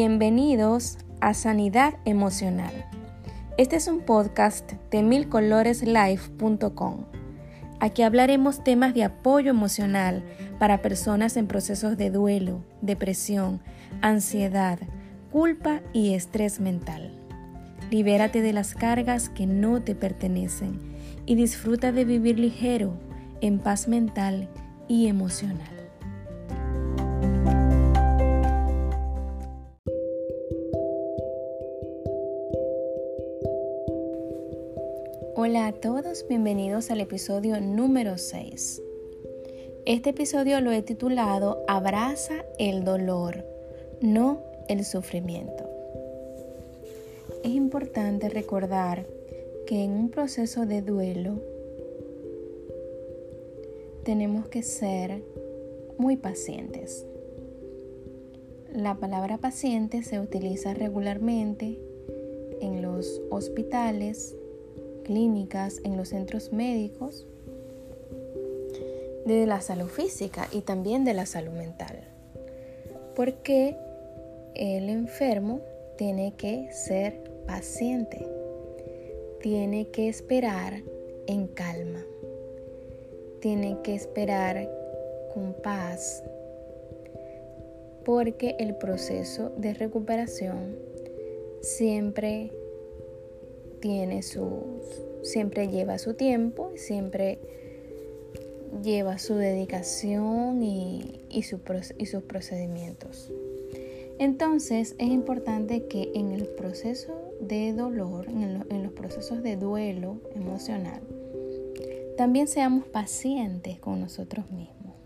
Bienvenidos a Sanidad Emocional. Este es un podcast de milcoloreslife.com. Aquí hablaremos temas de apoyo emocional para personas en procesos de duelo, depresión, ansiedad, culpa y estrés mental. Libérate de las cargas que no te pertenecen y disfruta de vivir ligero, en paz mental y emocional. Hola a todos, bienvenidos al episodio número 6. Este episodio lo he titulado Abraza el dolor, no el sufrimiento. Es importante recordar que en un proceso de duelo tenemos que ser muy pacientes. La palabra paciente se utiliza regularmente en los hospitales clínicas, en los centros médicos, de la salud física y también de la salud mental. Porque el enfermo tiene que ser paciente, tiene que esperar en calma, tiene que esperar con paz, porque el proceso de recuperación siempre tiene su, siempre lleva su tiempo, siempre lleva su dedicación y, y, sus procedimientos. Entonces es importante que en el proceso de dolor, en, los procesos de duelo emocional, también seamos pacientes con nosotros mismos.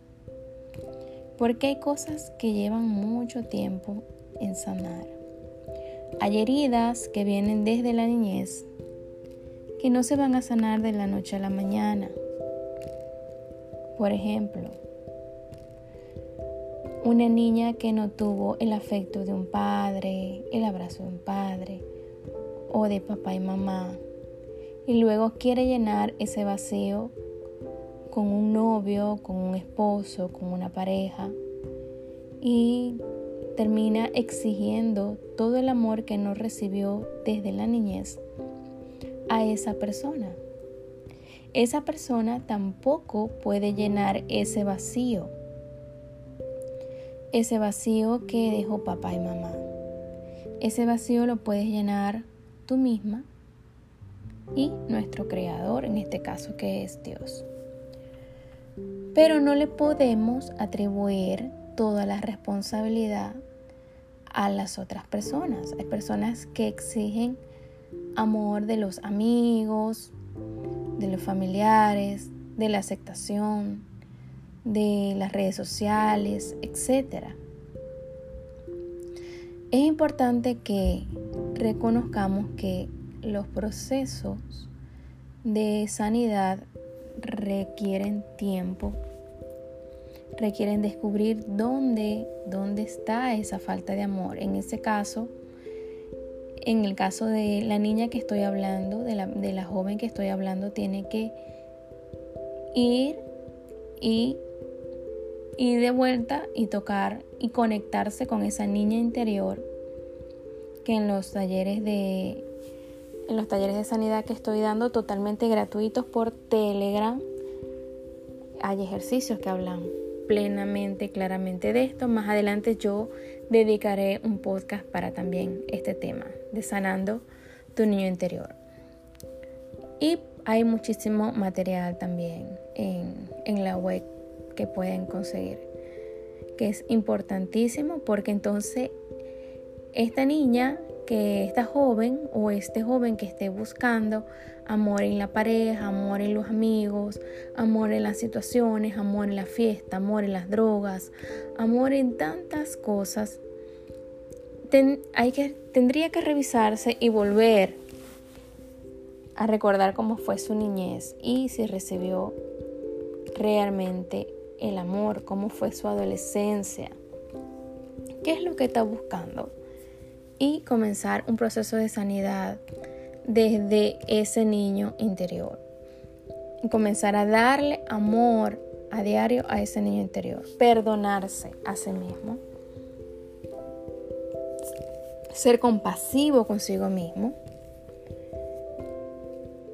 Porque hay cosas que llevan mucho tiempo en sanar. Hay heridas que vienen desde la niñez que no se van a sanar de la noche a la mañana. Por ejemplo, una niña que no tuvo el afecto de un padre, el abrazo de un padre o de papá y mamá, y luego quiere llenar ese vacío con un novio, con un esposo, con una pareja, y termina exigiendo todo el amor que no recibió desde la niñez a esa persona. Esa persona tampoco puede llenar ese vacío, ese vacío que dejó papá y mamá. Ese vacío lo puedes llenar tú misma y nuestro creador, en este caso que es Dios. Pero no le podemos atribuir toda la responsabilidad a las otras personas. Hay personas que exigen amor de los amigos, de los familiares, de la aceptación, de las redes sociales, etc. Es importante que reconozcamos que los procesos de sanidad requieren tiempo requieren descubrir dónde, dónde está esa falta de amor. En ese caso, en el caso de la niña que estoy hablando, de la, de la joven que estoy hablando, tiene que ir y, ir de vuelta y tocar y conectarse con esa niña interior que en los talleres de en los talleres de sanidad que estoy dando totalmente gratuitos por Telegram hay ejercicios que hablan plenamente, claramente de esto. Más adelante yo dedicaré un podcast para también este tema de sanando tu niño interior. Y hay muchísimo material también en, en la web que pueden conseguir, que es importantísimo porque entonces esta niña que esta joven o este joven que esté buscando amor en la pareja, amor en los amigos, amor en las situaciones, amor en la fiesta, amor en las drogas, amor en tantas cosas, hay que, tendría que revisarse y volver a recordar cómo fue su niñez y si recibió realmente el amor, cómo fue su adolescencia, qué es lo que está buscando y comenzar un proceso de sanidad desde ese niño interior. Comenzar a darle amor a diario a ese niño interior. Perdonarse a sí mismo. ser compasivo consigo mismo,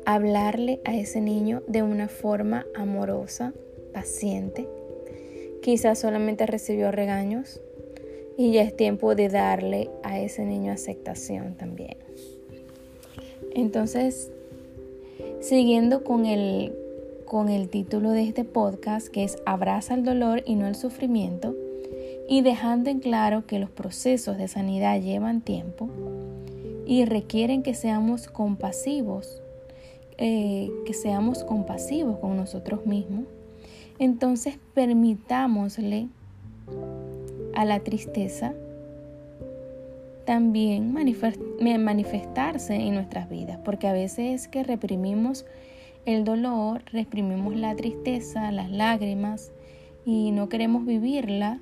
hablarle a ese niño de una forma amorosa, paciente. Quizás solamente recibió regaños y ya es tiempo de darle a ese niño aceptación también. Entonces, siguiendo con el, con el título de este podcast, que es Abraza el dolor y no el sufrimiento, y dejando en claro que los procesos de sanidad llevan tiempo y requieren que seamos compasivos, eh, que seamos compasivos con nosotros mismos, entonces permitámosle a la tristeza también manifestarse en nuestras vidas, porque a veces es que reprimimos el dolor, reprimimos la tristeza, las lágrimas y no queremos vivirla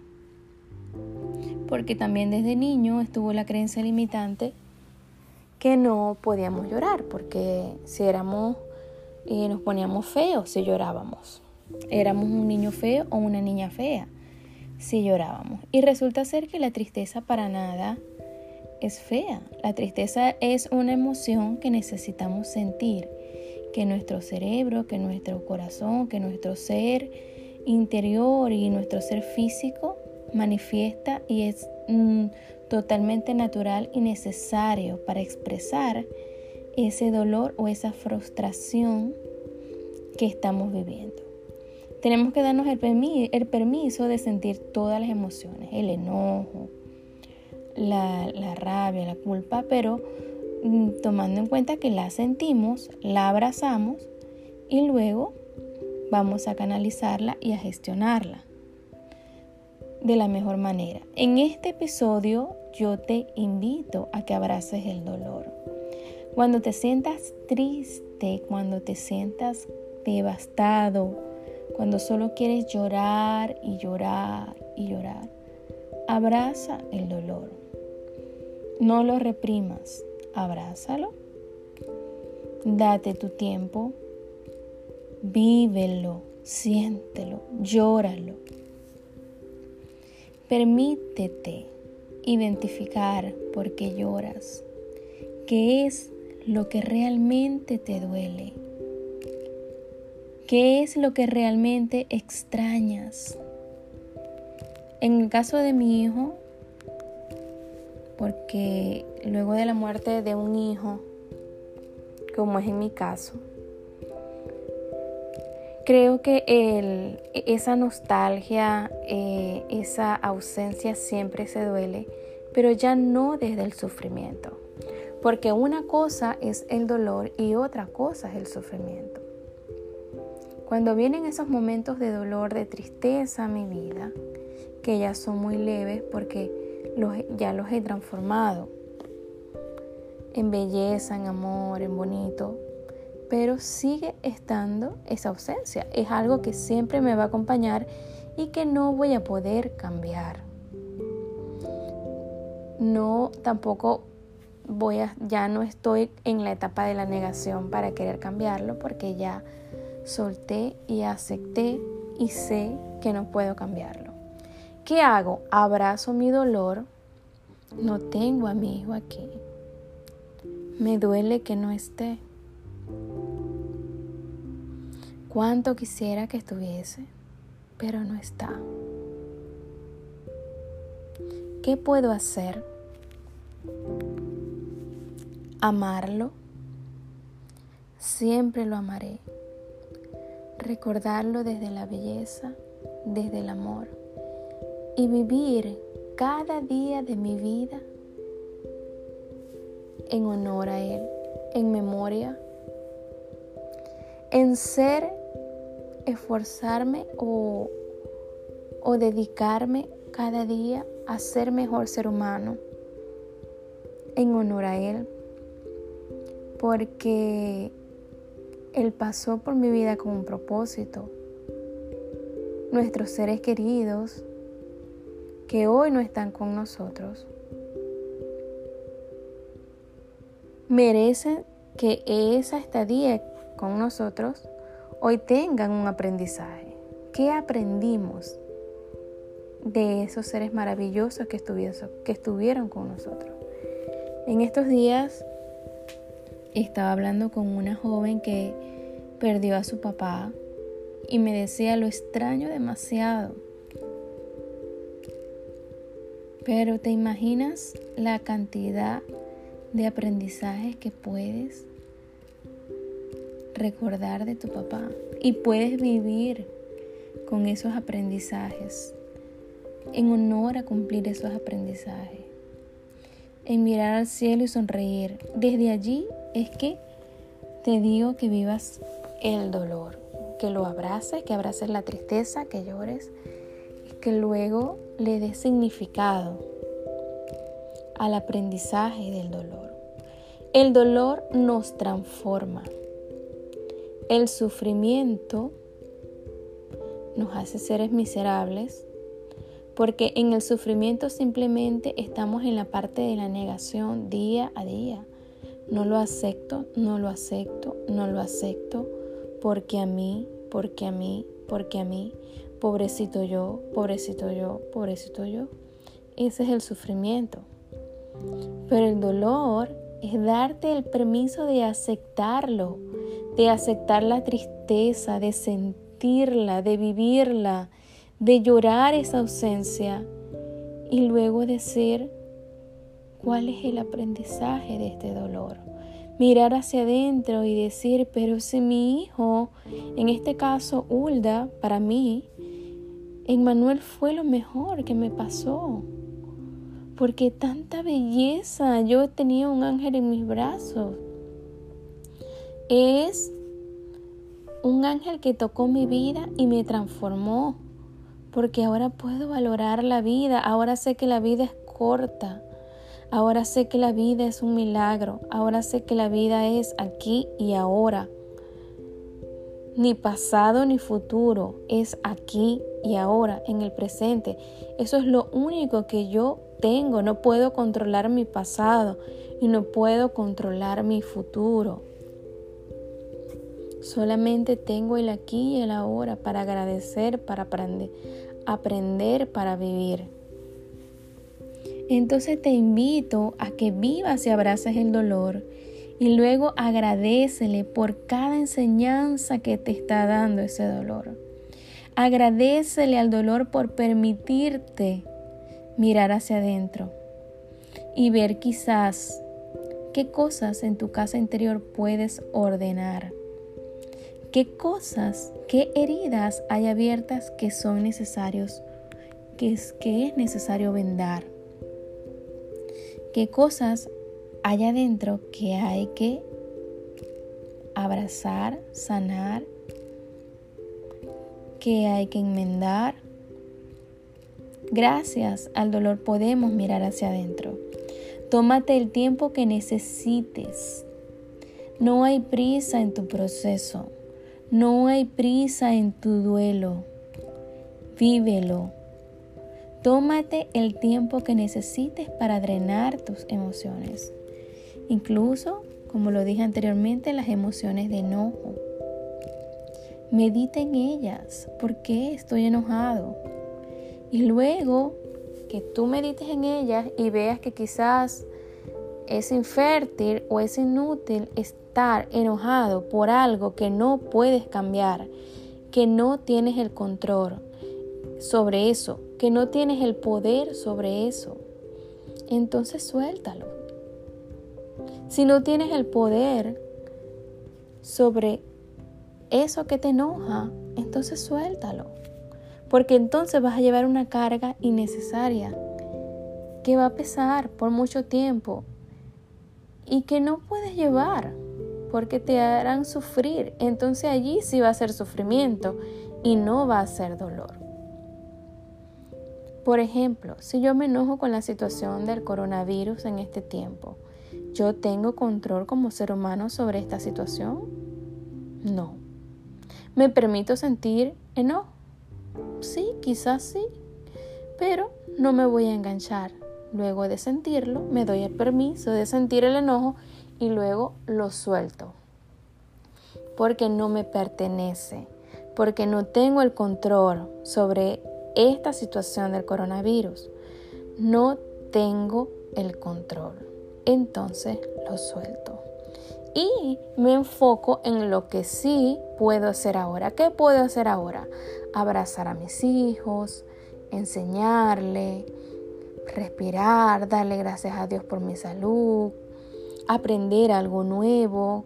porque también desde niño estuvo la creencia limitante que no podíamos llorar, porque si éramos, eh, nos poníamos feos si llorábamos. Éramos un niño feo o una niña fea si llorábamos. Y resulta ser que la tristeza para nada es fea. La tristeza es una emoción que necesitamos sentir, que nuestro cerebro, que nuestro corazón, que nuestro ser interior y nuestro ser físico manifiesta y es mm, totalmente natural y necesario para expresar ese dolor o esa frustración que estamos viviendo. Tenemos que darnos el, el permiso de sentir todas las emociones, el enojo, la, la rabia, la culpa, pero mm, tomando en cuenta que la sentimos, la abrazamos y luego vamos a canalizarla y a gestionarla de la mejor manera. En este episodio yo te invito a que abraces el dolor. Cuando te sientas triste, cuando te sientas devastado, cuando solo quieres llorar y llorar y llorar, abraza el dolor. No lo reprimas, abrázalo. Date tu tiempo, vívelo, siéntelo, llóralo. Permítete identificar por qué lloras, qué es lo que realmente te duele, qué es lo que realmente extrañas. En el caso de mi hijo, porque luego de la muerte de un hijo, como es en mi caso, Creo que esa nostalgia, eh, esa ausencia siempre se duele, pero ya no desde el sufrimiento. Porque una cosa es el dolor y otra cosa es el sufrimiento. Cuando vienen esos momentos de dolor, de tristeza a mi vida, que ya son muy leves porque ya los he transformado en belleza, en amor, en bonito, pero sigue estando esa ausencia. Es algo que siempre me va a acompañar y que no voy a poder cambiar. No, tampoco voy a, ya no estoy en la etapa de la negación para querer cambiarlo porque ya solté y acepté y sé que no puedo cambiarlo. ¿Qué hago? Abrazo mi dolor. No tengo a mi hijo aquí. Me duele que no esté. Cuánto quisiera que estuviese, pero no está. ¿Qué puedo hacer? Amarlo. Siempre lo amaré. Recordarlo desde la belleza, desde el amor. Y vivir cada día de mi vida en honor a Él, en memoria, en ser esforzarme o, o dedicarme cada día a ser mejor ser humano en honor a Él, porque Él pasó por mi vida con un propósito. Nuestros seres queridos que hoy no están con nosotros merecen que esa estadía con nosotros hoy tengan un aprendizaje. ¿Qué aprendimos de esos seres maravillosos que que estuvieron con nosotros? En estos días estaba hablando con una joven que perdió a su papá y me decía lo extraño demasiado. Pero te imaginas la cantidad de aprendizajes que puedes recordar de tu papá y puedes vivir con esos aprendizajes en honor a cumplir esos aprendizajes en mirar al cielo y sonreír desde allí es que te digo que vivas el dolor que lo abraces, que abraces la tristeza, que llores y que luego le des significado al aprendizaje del dolor. El dolor nos transforma. El sufrimiento nos hace seres miserables porque en el sufrimiento simplemente estamos en la parte de la negación día a día. No lo acepto, no lo acepto, no lo acepto porque a mí, porque a mí, porque a mí, pobrecito yo, pobrecito yo, pobrecito yo. Ese es el sufrimiento. Pero el dolor es darte el permiso de aceptarlo, de aceptar la tristeza, de sentirla, de vivirla, de llorar esa ausencia y luego decir cuál es el aprendizaje de este dolor mirar hacia adentro y decir, pero si mi hijo, en este caso Hulda, para mí, Emmanuel fue lo mejor que me pasó. Porque tanta belleza, yo tenía un ángel en mis brazos. Es un ángel que tocó mi vida y me transformó. Porque ahora puedo valorar la vida, ahora sé que la vida es corta Ahora sé que la vida es un milagro. Ahora sé que la vida es aquí y ahora. Ni pasado ni futuro. Es aquí y ahora, en el presente. Eso es lo único que yo tengo. No puedo controlar mi pasado y no puedo controlar mi futuro. Solamente tengo el aquí y el ahora para agradecer, para aprender, para vivir. Entonces te invito a que vivas y abraces el dolor y luego agradecele por cada enseñanza que te está dando ese dolor. Agradecele al dolor por permitirte mirar hacia adentro y ver quizás qué cosas en tu casa interior puedes ordenar. Qué cosas, qué heridas hay abiertas que son necesarios, que es, que es necesario vendar qué cosas hay adentro que hay que abrazar, sanar, que hay que enmendar. Gracias al dolor podemos mirar hacia adentro. Tómate el tiempo que necesites. No hay prisa en tu proceso. No hay prisa en tu duelo. Vívelo. Tómate el tiempo que necesites para drenar tus emociones. Incluso, como lo dije anteriormente, las emociones de enojo. Medita en ellas. ¿Por qué estoy enojado? Y luego que tú medites en ellas y veas que quizás es infértil o es inútil estar enojado por algo que no puedes cambiar, que no tienes el control sobre eso, que no tienes el poder sobre eso, entonces suéltalo. Si no tienes el poder sobre eso que te enoja, entonces suéltalo. Porque entonces vas a llevar una carga innecesaria que va a pesar por mucho tiempo y que no puedes llevar porque te harán sufrir. Entonces allí sí va a ser sufrimiento y no va a ser dolor. Por ejemplo, si yo me enojo con la situación del coronavirus en este tiempo, ¿yo tengo control como ser humano sobre esta situación? No. ¿Me permito sentir enojo? Sí, quizás sí, pero no me voy a enganchar. Luego de sentirlo, me doy el permiso de sentir el enojo y luego lo suelto. Porque no me pertenece, porque no tengo el control sobre esta situación del coronavirus. No tengo el control. entonces lo suelto. Y me enfoco en lo que sí puedo hacer ahora. ¿Qué puedo hacer ahora? Abrazar a mis hijos, enseñarle, respirar, darle gracias a Dios por mi salud, aprender algo nuevo,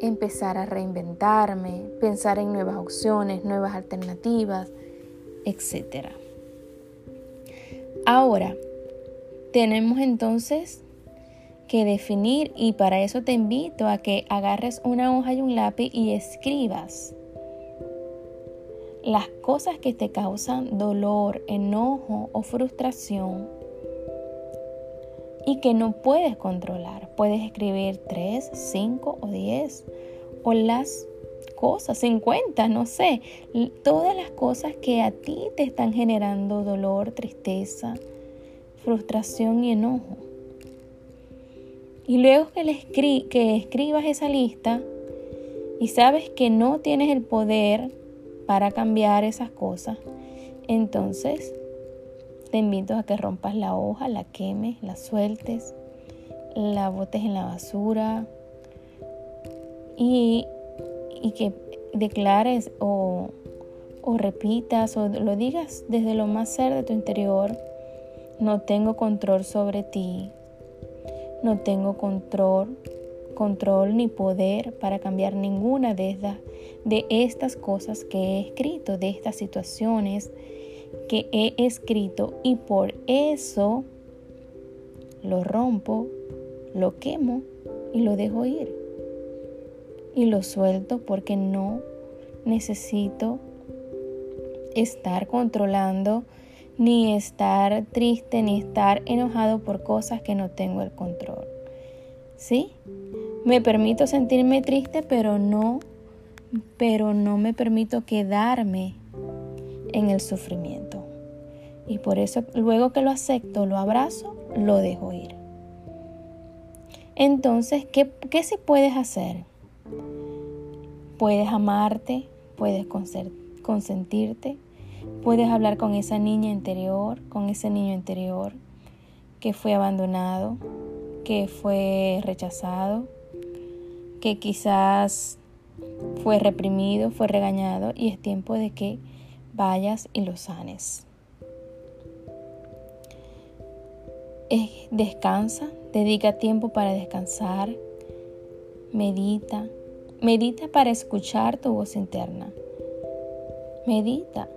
empezar a reinventarme, pensar en nuevas opciones, nuevas alternativas, etc. Ahora, tenemos entonces que definir y para eso te invito a que agarres una hoja y un lápiz y escribas las cosas que te causan dolor, enojo o frustración y que no puedes controlar. Puedes escribir 3, 5 o 10 o las cosas, 50, no sé, todas las cosas que a ti te están generando dolor, tristeza, frustración y enojo. Y luego que, que escribas esa lista y sabes que no tienes el poder para cambiar esas cosas, entonces te invito a que rompas la hoja, la quemes, la sueltes, la botes en la basura y, y que declares o, o repitas o lo digas desde lo más ser de tu interior, no tengo control sobre ti, no tengo control control ni poder para cambiar ninguna de estas, de estas cosas que he escrito, de estas situaciones que he escrito y por eso lo rompo, lo quemo y lo dejo ir. Y lo suelto porque no necesito estar controlando, ni estar triste, ni estar enojado por cosas que no tengo el control. ¿Sí? Me permito sentirme triste, pero no, pero no me permito quedarme en el sufrimiento. Y por eso luego que lo acepto, lo abrazo, lo dejo ir. Entonces, ¿qué, qué sí puedes hacer? Puedes amarte, puedes consentirte, puedes hablar con esa niña interior, con ese niño interior que fue abandonado, que fue rechazado, que quizás fue reprimido, fue regañado y es tiempo de que vayas y lo sanes. Descansa, dedica tiempo para descansar, medita, medita para escuchar tu voz interna. Medita.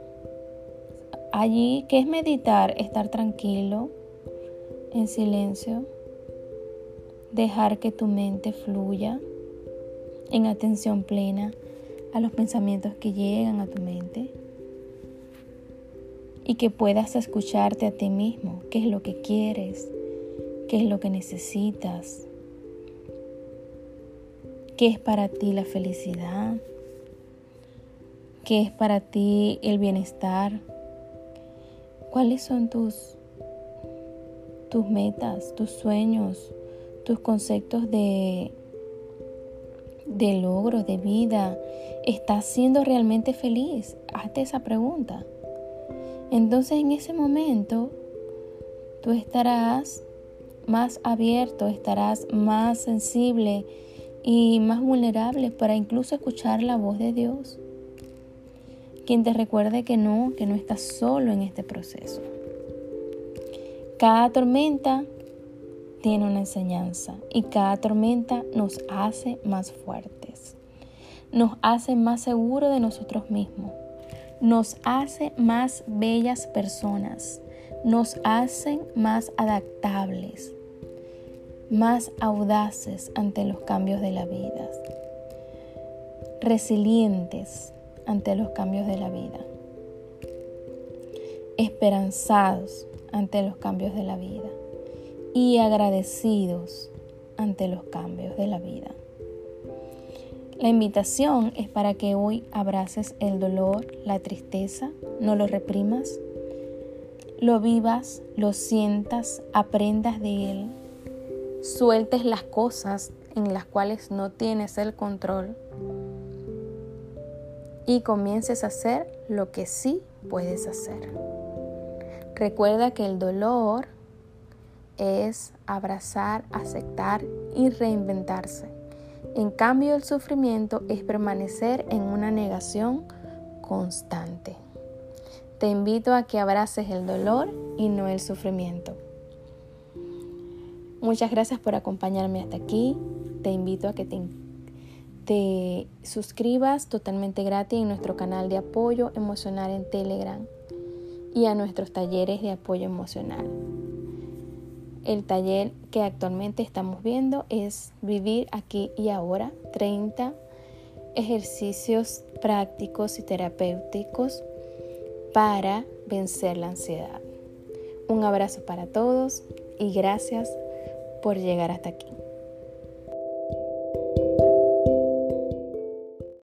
Allí, ¿qué es meditar? Estar tranquilo, en silencio, dejar que tu mente fluya en atención plena a los pensamientos que llegan a tu mente y que puedas escucharte a ti mismo, qué es lo que quieres, qué es lo que necesitas, qué es para ti la felicidad, qué es para ti el bienestar, cuáles son tus tus metas, tus sueños, tus conceptos de de logros, de vida, ¿estás siendo realmente feliz? Hazte esa pregunta. Entonces en ese momento tú estarás más abierto, estarás más sensible y más vulnerable para incluso escuchar la voz de Dios. Quien te recuerde que no, que no estás solo en este proceso. Cada tormenta tiene una enseñanza y cada tormenta nos hace más fuertes, nos hace más seguros de nosotros mismos, nos hace más bellas personas, nos hacen más adaptables, más audaces ante los cambios de la vida, resilientes ante los cambios de la vida, esperanzados ante los cambios de la vida y agradecidos ante los cambios de la vida. La invitación es para que hoy abraces el dolor, la tristeza, no lo reprimas, lo vivas, lo sientas, aprendas de él, sueltes las cosas en las cuales no tienes el control y comiences a hacer lo que sí puedes hacer. Recuerda que el dolor es abrazar, aceptar y reinventarse. En cambio, el sufrimiento es permanecer en una negación constante. Te invito a que abraces el dolor y no el sufrimiento. Muchas gracias por acompañarme hasta aquí. Te invito a que te, te suscribas totalmente gratis en nuestro canal de apoyo emocional en Telegram y a nuestros talleres de apoyo emocional. El taller que actualmente estamos viendo es Vivir aquí y ahora, 30 ejercicios prácticos y terapéuticos para vencer la ansiedad. Un abrazo para todos y gracias por llegar hasta aquí.